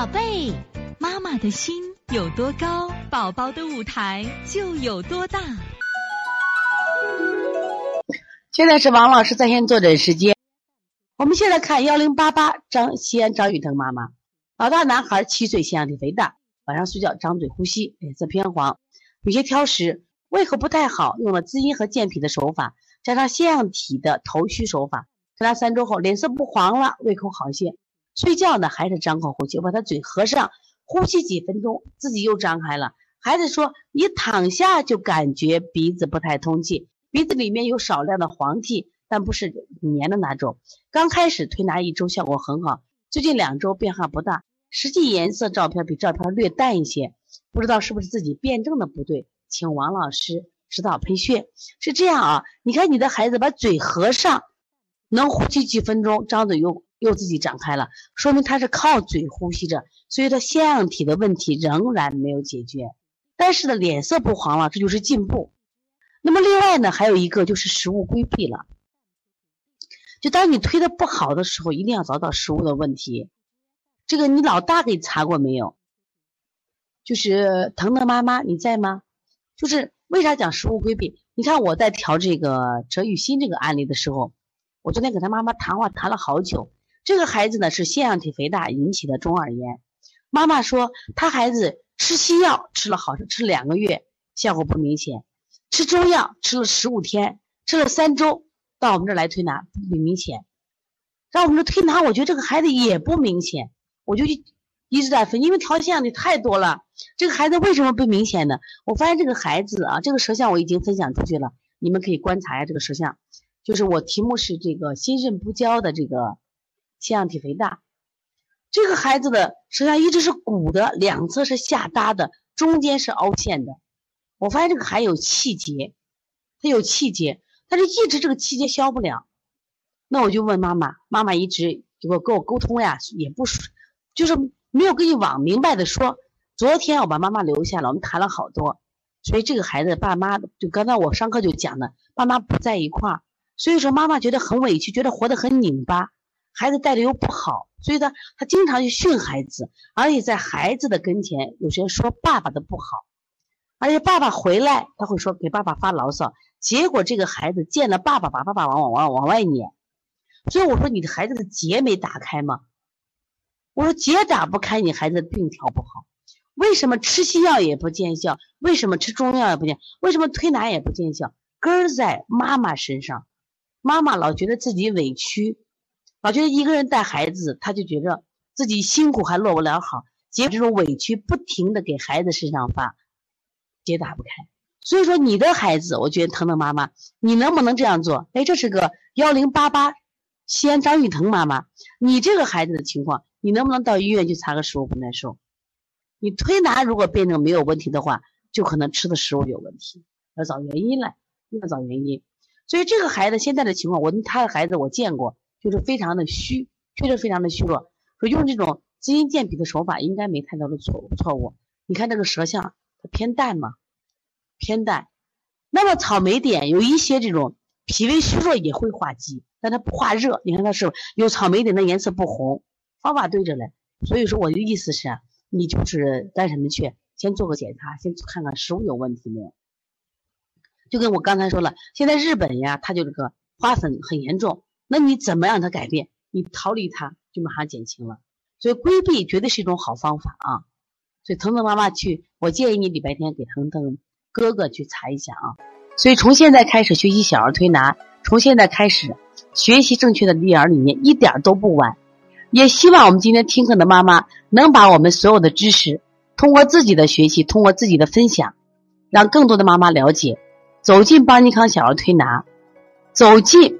宝贝，妈妈的心有多高，宝宝的舞台就有多大。现在是王老师在线坐诊时间。我们现在看幺零八八张西安张雨腾妈妈，老大男孩七岁，腺样体肥大，晚上睡觉张嘴呼吸，脸色偏黄，有些挑食，胃口不太好，用了滋阴和健脾的手法，加上腺样体的头虚手法，给他三周后脸色不黄了，胃口好些。睡觉呢还是张口呼吸，我把他嘴合上，呼吸几分钟，自己又张开了。孩子说：“你躺下就感觉鼻子不太通气，鼻子里面有少量的黄涕，但不是黏的那种。刚开始推拿一周效果很好，最近两周变化不大，实际颜色照片比照片略淡一些，不知道是不是自己辩证的不对，请王老师指导配穴。是这样啊，你看你的孩子把嘴合上，能呼吸几分钟，张嘴又。”又自己展开了，说明他是靠嘴呼吸着，所以他腺样体的问题仍然没有解决。但是呢，脸色不黄了，这就是进步。那么另外呢，还有一个就是食物规避了。就当你推的不好的时候，一定要找到食物的问题。这个你老大给查过没有？就是腾腾妈妈，你在吗？就是为啥讲食物规避？你看我在调这个哲雨欣这个案例的时候，我昨天跟他妈妈谈话谈了好久。这个孩子呢是腺样体肥大引起的中耳炎，妈妈说他孩子吃西药吃了好吃两个月效果不明显，吃中药吃了十五天吃了三周到我们这儿来推拿不明显，让我们这推拿我觉得这个孩子也不明显，我就一直在分，因为调腺样体太多了，这个孩子为什么不明显呢？我发现这个孩子啊，这个舌象我已经分享出去了，你们可以观察一下这个舌象，就是我题目是这个心肾不交的这个。腺样体肥大，这个孩子的舌象一直是鼓的，两侧是下搭的，中间是凹陷的。我发现这个还有气结，他有气结，但是一直这个气结消不了。那我就问妈妈，妈妈一直给我跟我沟通呀，也不说，就是没有跟你往明白的说。昨天我把妈妈留下了，我们谈了好多。所以这个孩子爸妈就刚才我上课就讲了，爸妈不在一块儿，所以说妈妈觉得很委屈，觉得活得很拧巴。孩子带的又不好，所以他他经常去训孩子，而且在孩子的跟前，有些人说爸爸的不好，而且爸爸回来他会说给爸爸发牢骚，结果这个孩子见了爸爸，把爸爸往往往往外撵，所以我说你的孩子的结没打开吗？我说结打不开，你孩子的病调不好，为什么吃西药也不见效？为什么吃中药也不见？为什么推拿也不见效？根儿在妈妈身上，妈妈老觉得自己委屈。老觉得一个人带孩子，他就觉得自己辛苦还落不了好，结果这种委屈不停的给孩子身上发，结打不开。所以说你的孩子，我觉得腾腾妈妈，你能不能这样做？哎，这是个幺零八八西安张玉腾妈妈，你这个孩子的情况，你能不能到医院去查个食物不耐受？你推拿如果辩证没有问题的话，就可能吃的食物有问题，要找原因来，要找原因。所以这个孩子现在的情况，我他的孩子我见过。就是非常的虚，确实非常的虚弱。说用这种滋阴健脾的手法，应该没太多的错。错误，你看这个舌象，它偏淡嘛，偏淡。那么草莓点有一些这种脾胃虚弱也会化积，但它不化热。你看它是有草莓点的颜色不红，方法对着嘞。所以说我的意思是，你就是干什么去？先做个检查，先看看食物有问题没有。就跟我刚才说了，现在日本呀，它就这个花粉很严重。那你怎么让他改变？你逃离他，就马上减轻了。所以规避绝对是一种好方法啊！所以腾腾妈妈去，我建议你礼拜天给腾腾哥哥去查一下啊。所以从现在开始学习小儿推拿，从现在开始学习正确的育儿理念，一点都不晚。也希望我们今天听课的妈妈能把我们所有的知识，通过自己的学习，通过自己的分享，让更多的妈妈了解，走进邦尼康小儿推拿，走进。